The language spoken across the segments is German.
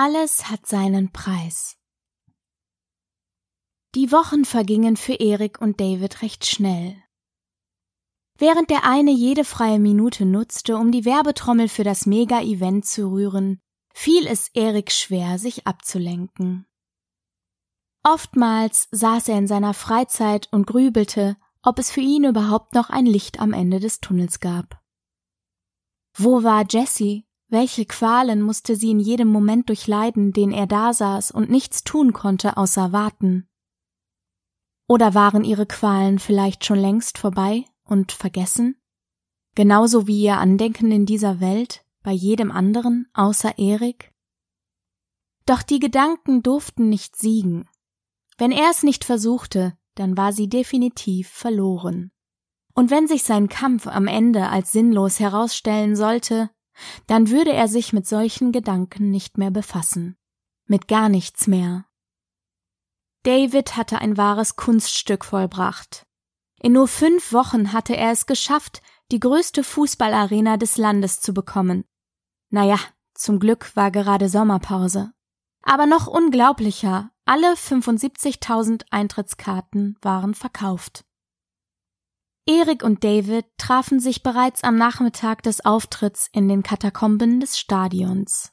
Alles hat seinen Preis. Die Wochen vergingen für Erik und David recht schnell. Während der eine jede freie Minute nutzte, um die Werbetrommel für das Mega-Event zu rühren, fiel es Erik schwer, sich abzulenken. Oftmals saß er in seiner Freizeit und grübelte, ob es für ihn überhaupt noch ein Licht am Ende des Tunnels gab. Wo war Jessie? Welche Qualen musste sie in jedem Moment durchleiden, den er da saß und nichts tun konnte außer warten? Oder waren ihre Qualen vielleicht schon längst vorbei und vergessen? Genauso wie ihr Andenken in dieser Welt bei jedem anderen außer Erik? Doch die Gedanken durften nicht siegen. Wenn er es nicht versuchte, dann war sie definitiv verloren. Und wenn sich sein Kampf am Ende als sinnlos herausstellen sollte, dann würde er sich mit solchen Gedanken nicht mehr befassen. Mit gar nichts mehr. David hatte ein wahres Kunststück vollbracht. In nur fünf Wochen hatte er es geschafft, die größte Fußballarena des Landes zu bekommen. Naja, zum Glück war gerade Sommerpause. Aber noch unglaublicher, alle 75.000 Eintrittskarten waren verkauft. Erik und David trafen sich bereits am Nachmittag des Auftritts in den Katakomben des Stadions.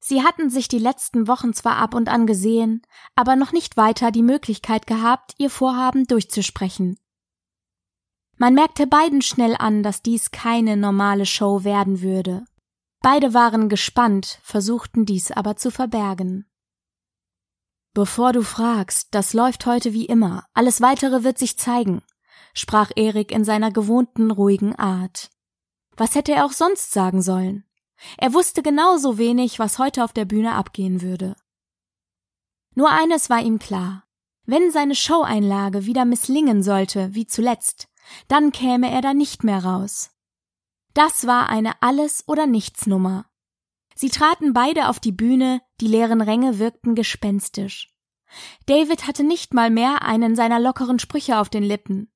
Sie hatten sich die letzten Wochen zwar ab und an gesehen, aber noch nicht weiter die Möglichkeit gehabt, ihr Vorhaben durchzusprechen. Man merkte beiden schnell an, dass dies keine normale Show werden würde. Beide waren gespannt, versuchten dies aber zu verbergen. Bevor du fragst, das läuft heute wie immer, alles weitere wird sich zeigen, sprach Erik in seiner gewohnten ruhigen Art. Was hätte er auch sonst sagen sollen? Er wusste genauso wenig, was heute auf der Bühne abgehen würde. Nur eines war ihm klar. Wenn seine Showeinlage wieder misslingen sollte, wie zuletzt, dann käme er da nicht mehr raus. Das war eine Alles- oder Nichts-Nummer. Sie traten beide auf die Bühne, die leeren Ränge wirkten gespenstisch. David hatte nicht mal mehr einen seiner lockeren Sprüche auf den Lippen.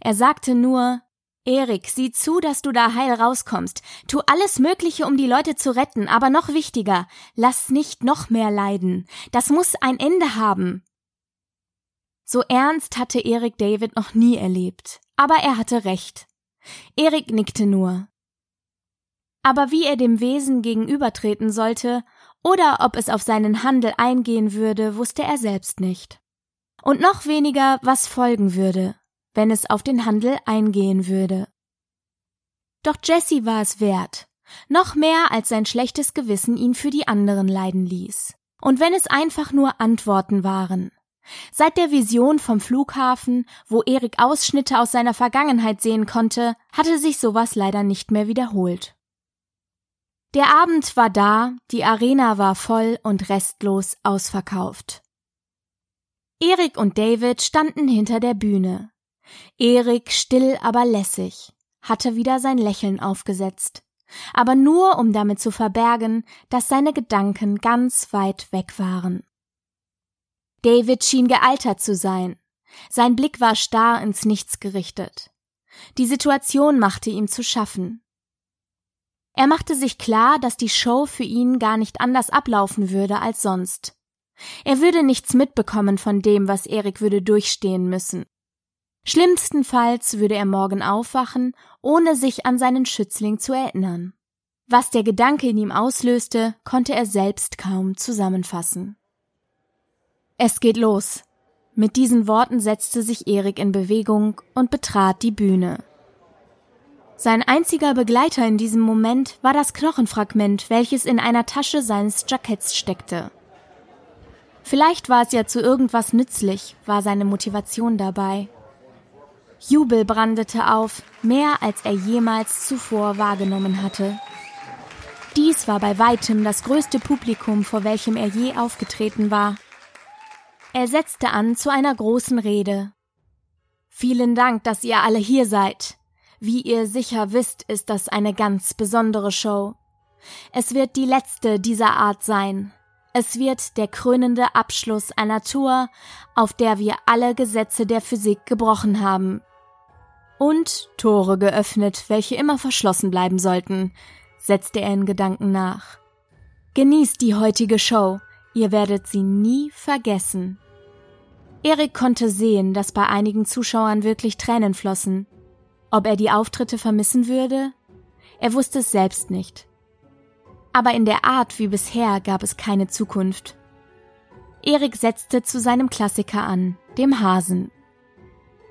Er sagte nur Erik, sieh zu, dass du da heil rauskommst. Tu alles Mögliche, um die Leute zu retten, aber noch wichtiger, lass nicht noch mehr leiden. Das muss ein Ende haben. So ernst hatte Erik David noch nie erlebt, aber er hatte recht. Erik nickte nur. Aber wie er dem Wesen gegenübertreten sollte, oder ob es auf seinen Handel eingehen würde, wusste er selbst nicht. Und noch weniger, was folgen würde wenn es auf den Handel eingehen würde. Doch Jesse war es wert, noch mehr als sein schlechtes Gewissen ihn für die anderen leiden ließ. Und wenn es einfach nur Antworten waren. Seit der Vision vom Flughafen, wo Erik Ausschnitte aus seiner Vergangenheit sehen konnte, hatte sich sowas leider nicht mehr wiederholt. Der Abend war da, die Arena war voll und restlos ausverkauft. Erik und David standen hinter der Bühne, Erik, still aber lässig, hatte wieder sein Lächeln aufgesetzt, aber nur um damit zu verbergen, dass seine Gedanken ganz weit weg waren. David schien gealtert zu sein. Sein Blick war starr ins Nichts gerichtet. Die Situation machte ihm zu schaffen. Er machte sich klar, dass die Show für ihn gar nicht anders ablaufen würde als sonst. Er würde nichts mitbekommen von dem, was Erik würde durchstehen müssen. Schlimmstenfalls würde er morgen aufwachen, ohne sich an seinen Schützling zu erinnern. Was der Gedanke in ihm auslöste, konnte er selbst kaum zusammenfassen. Es geht los. Mit diesen Worten setzte sich Erik in Bewegung und betrat die Bühne. Sein einziger Begleiter in diesem Moment war das Knochenfragment, welches in einer Tasche seines Jacketts steckte. Vielleicht war es ja zu irgendwas nützlich, war seine Motivation dabei. Jubel brandete auf, mehr als er jemals zuvor wahrgenommen hatte. Dies war bei weitem das größte Publikum, vor welchem er je aufgetreten war. Er setzte an zu einer großen Rede. Vielen Dank, dass ihr alle hier seid. Wie ihr sicher wisst, ist das eine ganz besondere Show. Es wird die letzte dieser Art sein. Es wird der krönende Abschluss einer Tour, auf der wir alle Gesetze der Physik gebrochen haben und Tore geöffnet, welche immer verschlossen bleiben sollten, setzte er in Gedanken nach. Genießt die heutige Show, ihr werdet sie nie vergessen. Erik konnte sehen, dass bei einigen Zuschauern wirklich Tränen flossen. Ob er die Auftritte vermissen würde? Er wusste es selbst nicht. Aber in der Art wie bisher gab es keine Zukunft. Erik setzte zu seinem Klassiker an, dem Hasen.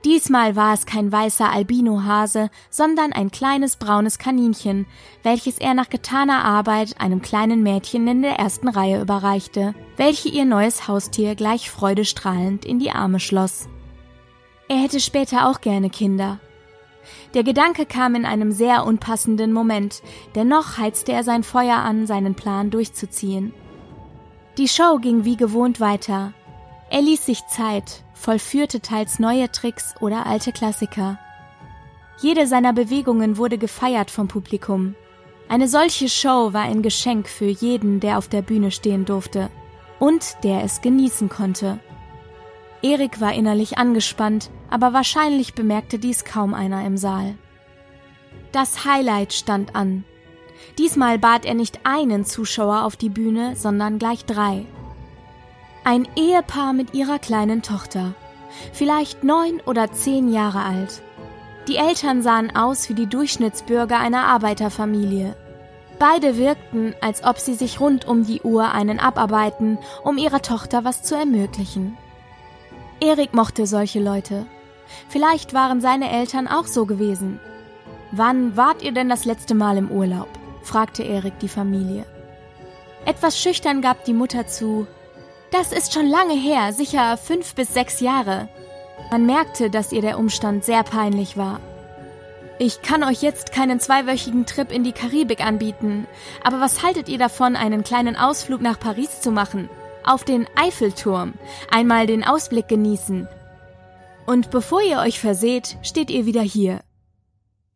Diesmal war es kein weißer Albinohase, sondern ein kleines braunes Kaninchen, welches er nach getaner Arbeit einem kleinen Mädchen in der ersten Reihe überreichte, welche ihr neues Haustier gleich freudestrahlend in die Arme schloss. Er hätte später auch gerne Kinder. Der Gedanke kam in einem sehr unpassenden Moment, dennoch heizte er sein Feuer an, seinen Plan durchzuziehen. Die Show ging wie gewohnt weiter. Er ließ sich Zeit, vollführte teils neue Tricks oder alte Klassiker. Jede seiner Bewegungen wurde gefeiert vom Publikum. Eine solche Show war ein Geschenk für jeden, der auf der Bühne stehen durfte und der es genießen konnte. Erik war innerlich angespannt, aber wahrscheinlich bemerkte dies kaum einer im Saal. Das Highlight stand an. Diesmal bat er nicht einen Zuschauer auf die Bühne, sondern gleich drei. Ein Ehepaar mit ihrer kleinen Tochter, vielleicht neun oder zehn Jahre alt. Die Eltern sahen aus wie die Durchschnittsbürger einer Arbeiterfamilie. Beide wirkten, als ob sie sich rund um die Uhr einen abarbeiten, um ihrer Tochter was zu ermöglichen. Erik mochte solche Leute. Vielleicht waren seine Eltern auch so gewesen. Wann wart ihr denn das letzte Mal im Urlaub? fragte Erik die Familie. Etwas schüchtern gab die Mutter zu, das ist schon lange her, sicher fünf bis sechs Jahre. Man merkte, dass ihr der Umstand sehr peinlich war. Ich kann euch jetzt keinen zweiwöchigen Trip in die Karibik anbieten, aber was haltet ihr davon, einen kleinen Ausflug nach Paris zu machen? Auf den Eiffelturm, einmal den Ausblick genießen. Und bevor ihr euch verseht, steht ihr wieder hier.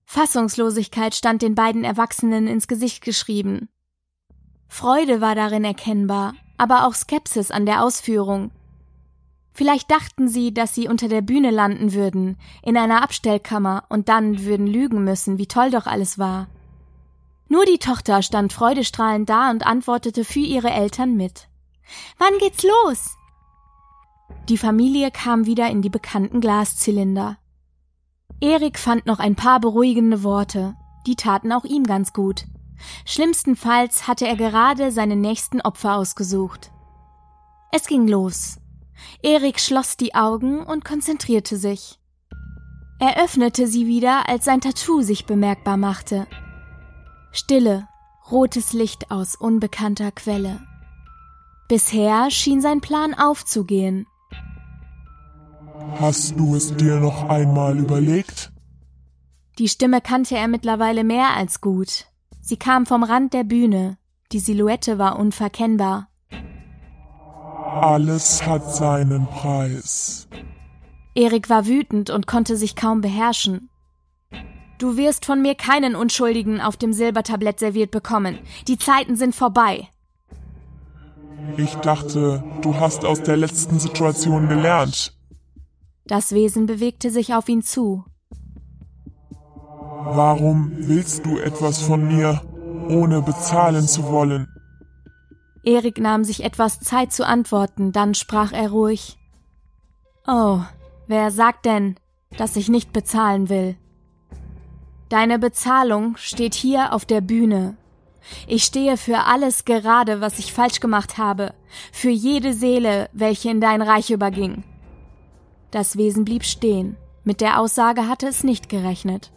Fassungslosigkeit stand den beiden Erwachsenen ins Gesicht geschrieben. Freude war darin erkennbar, aber auch Skepsis an der Ausführung. Vielleicht dachten sie, dass sie unter der Bühne landen würden, in einer Abstellkammer, und dann würden lügen müssen, wie toll doch alles war. Nur die Tochter stand freudestrahlend da und antwortete für ihre Eltern mit. Wann geht's los? Die Familie kam wieder in die bekannten Glaszylinder. Erik fand noch ein paar beruhigende Worte, die taten auch ihm ganz gut. Schlimmstenfalls hatte er gerade seine nächsten Opfer ausgesucht. Es ging los. Erik schloss die Augen und konzentrierte sich. Er öffnete sie wieder, als sein Tattoo sich bemerkbar machte. Stille, rotes Licht aus unbekannter Quelle. Bisher schien sein Plan aufzugehen. Hast du es dir noch einmal überlegt? Die Stimme kannte er mittlerweile mehr als gut. Sie kam vom Rand der Bühne. Die Silhouette war unverkennbar. Alles hat seinen Preis. Erik war wütend und konnte sich kaum beherrschen. Du wirst von mir keinen Unschuldigen auf dem Silbertablett serviert bekommen. Die Zeiten sind vorbei. Ich dachte, du hast aus der letzten Situation gelernt. Das Wesen bewegte sich auf ihn zu. Warum willst du etwas von mir, ohne bezahlen zu wollen? Erik nahm sich etwas Zeit zu antworten, dann sprach er ruhig. Oh, wer sagt denn, dass ich nicht bezahlen will? Deine Bezahlung steht hier auf der Bühne. Ich stehe für alles gerade, was ich falsch gemacht habe, für jede Seele, welche in dein Reich überging. Das Wesen blieb stehen. Mit der Aussage hatte es nicht gerechnet.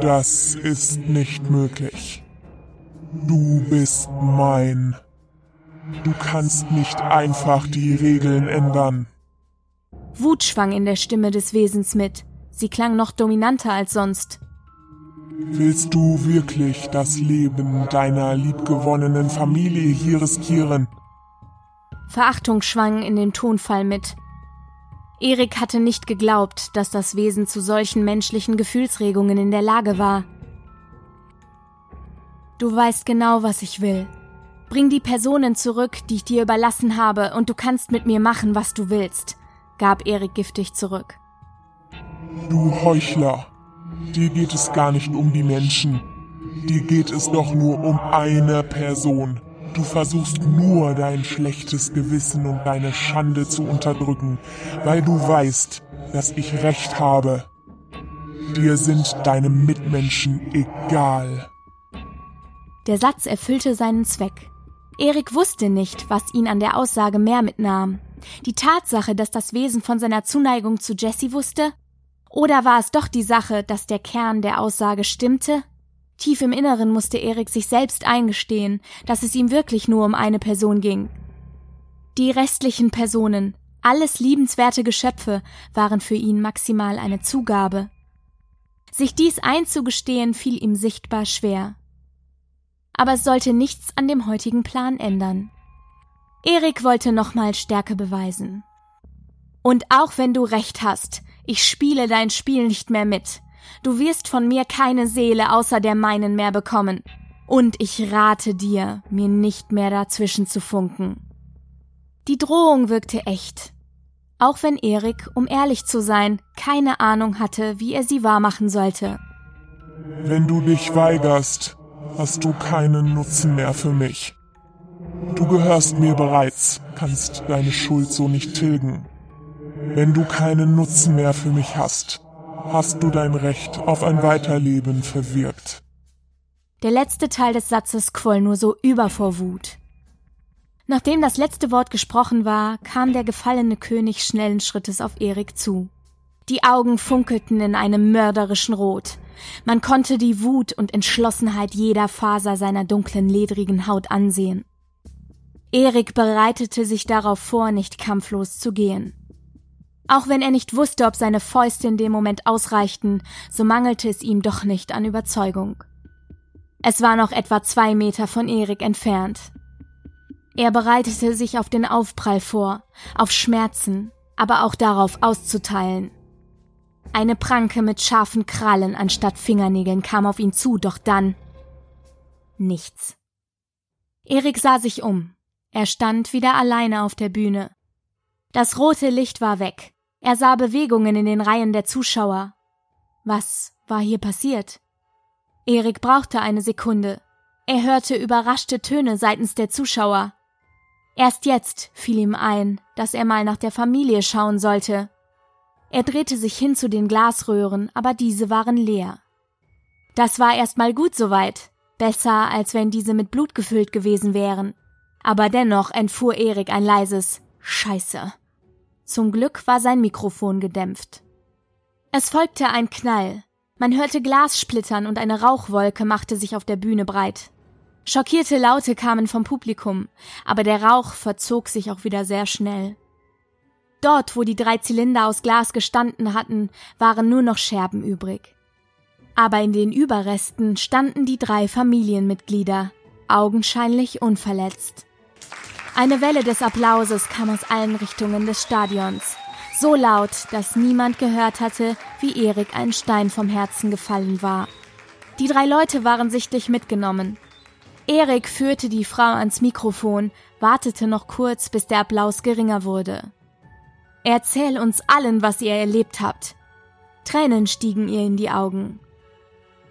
Das ist nicht möglich. Du bist mein. Du kannst nicht einfach die Regeln ändern. Wut schwang in der Stimme des Wesens mit. Sie klang noch dominanter als sonst. Willst du wirklich das Leben deiner liebgewonnenen Familie hier riskieren? Verachtung schwang in dem Tonfall mit. Erik hatte nicht geglaubt, dass das Wesen zu solchen menschlichen Gefühlsregungen in der Lage war. Du weißt genau, was ich will. Bring die Personen zurück, die ich dir überlassen habe, und du kannst mit mir machen, was du willst, gab Erik giftig zurück. Du Heuchler, dir geht es gar nicht um die Menschen. Dir geht es doch nur um eine Person. Du versuchst nur dein schlechtes Gewissen und deine Schande zu unterdrücken, weil du weißt, dass ich recht habe. Dir sind deine Mitmenschen egal. Der Satz erfüllte seinen Zweck. Erik wusste nicht, was ihn an der Aussage mehr mitnahm. Die Tatsache, dass das Wesen von seiner Zuneigung zu Jessie wusste? Oder war es doch die Sache, dass der Kern der Aussage stimmte? Tief im Inneren musste Erik sich selbst eingestehen, dass es ihm wirklich nur um eine Person ging. Die restlichen Personen, alles liebenswerte Geschöpfe, waren für ihn maximal eine Zugabe. Sich dies einzugestehen fiel ihm sichtbar schwer. Aber es sollte nichts an dem heutigen Plan ändern. Erik wollte nochmal Stärke beweisen. Und auch wenn du recht hast, ich spiele dein Spiel nicht mehr mit. Du wirst von mir keine Seele außer der meinen mehr bekommen. Und ich rate dir, mir nicht mehr dazwischen zu funken. Die Drohung wirkte echt. Auch wenn Erik, um ehrlich zu sein, keine Ahnung hatte, wie er sie wahrmachen sollte. Wenn du dich weigerst, hast du keinen Nutzen mehr für mich. Du gehörst mir bereits, kannst deine Schuld so nicht tilgen. Wenn du keinen Nutzen mehr für mich hast, hast du dein Recht auf ein Weiterleben verwirkt. Der letzte Teil des Satzes quoll nur so über vor Wut. Nachdem das letzte Wort gesprochen war, kam der gefallene König schnellen Schrittes auf Erik zu. Die Augen funkelten in einem mörderischen Rot. Man konnte die Wut und Entschlossenheit jeder Faser seiner dunklen, ledrigen Haut ansehen. Erik bereitete sich darauf vor, nicht kampflos zu gehen. Auch wenn er nicht wusste, ob seine Fäuste in dem Moment ausreichten, so mangelte es ihm doch nicht an Überzeugung. Es war noch etwa zwei Meter von Erik entfernt. Er bereitete sich auf den Aufprall vor, auf Schmerzen, aber auch darauf auszuteilen. Eine Pranke mit scharfen Krallen anstatt Fingernägeln kam auf ihn zu, doch dann nichts. Erik sah sich um. Er stand wieder alleine auf der Bühne. Das rote Licht war weg. Er sah Bewegungen in den Reihen der Zuschauer. Was war hier passiert? Erik brauchte eine Sekunde. Er hörte überraschte Töne seitens der Zuschauer. Erst jetzt fiel ihm ein, dass er mal nach der Familie schauen sollte. Er drehte sich hin zu den Glasröhren, aber diese waren leer. Das war erstmal gut soweit, besser als wenn diese mit Blut gefüllt gewesen wären. Aber dennoch entfuhr Erik ein leises Scheiße. Zum Glück war sein Mikrofon gedämpft. Es folgte ein Knall. Man hörte Glas splittern und eine Rauchwolke machte sich auf der Bühne breit. Schockierte Laute kamen vom Publikum, aber der Rauch verzog sich auch wieder sehr schnell. Dort, wo die drei Zylinder aus Glas gestanden hatten, waren nur noch Scherben übrig. Aber in den Überresten standen die drei Familienmitglieder, augenscheinlich unverletzt. Eine Welle des Applauses kam aus allen Richtungen des Stadions. So laut, dass niemand gehört hatte, wie Erik ein Stein vom Herzen gefallen war. Die drei Leute waren sichtlich mitgenommen. Erik führte die Frau ans Mikrofon, wartete noch kurz, bis der Applaus geringer wurde. Erzähl uns allen, was ihr erlebt habt. Tränen stiegen ihr in die Augen.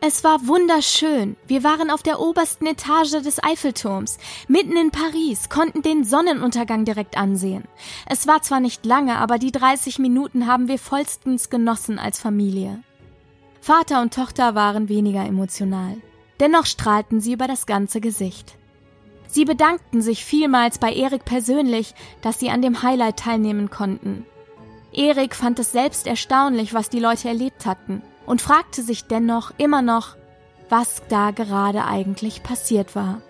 Es war wunderschön. Wir waren auf der obersten Etage des Eiffelturms, mitten in Paris, konnten den Sonnenuntergang direkt ansehen. Es war zwar nicht lange, aber die 30 Minuten haben wir vollstens genossen als Familie. Vater und Tochter waren weniger emotional. Dennoch strahlten sie über das ganze Gesicht. Sie bedankten sich vielmals bei Erik persönlich, dass sie an dem Highlight teilnehmen konnten. Erik fand es selbst erstaunlich, was die Leute erlebt hatten und fragte sich dennoch immer noch, was da gerade eigentlich passiert war.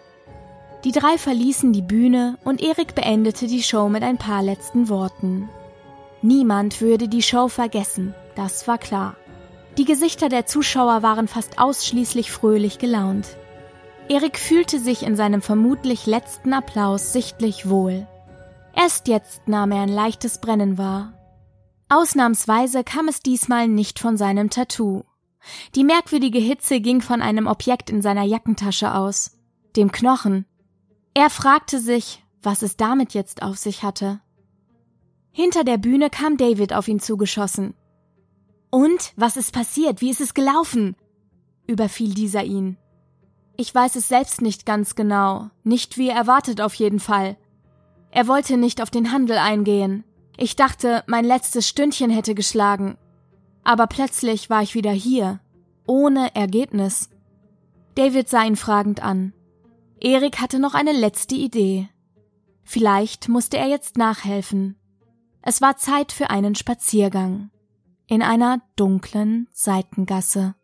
Die drei verließen die Bühne und Erik beendete die Show mit ein paar letzten Worten. Niemand würde die Show vergessen, das war klar. Die Gesichter der Zuschauer waren fast ausschließlich fröhlich gelaunt. Erik fühlte sich in seinem vermutlich letzten Applaus sichtlich wohl. Erst jetzt nahm er ein leichtes Brennen wahr Ausnahmsweise kam es diesmal nicht von seinem Tattoo. Die merkwürdige Hitze ging von einem Objekt in seiner Jackentasche aus, dem Knochen. Er fragte sich, was es damit jetzt auf sich hatte. Hinter der Bühne kam David auf ihn zugeschossen. Und was ist passiert? Wie ist es gelaufen? überfiel dieser ihn. Ich weiß es selbst nicht ganz genau, nicht wie erwartet auf jeden Fall. Er wollte nicht auf den Handel eingehen. Ich dachte, mein letztes Stündchen hätte geschlagen. Aber plötzlich war ich wieder hier, ohne Ergebnis. David sah ihn fragend an. Erik hatte noch eine letzte Idee. Vielleicht musste er jetzt nachhelfen. Es war Zeit für einen Spaziergang in einer dunklen Seitengasse.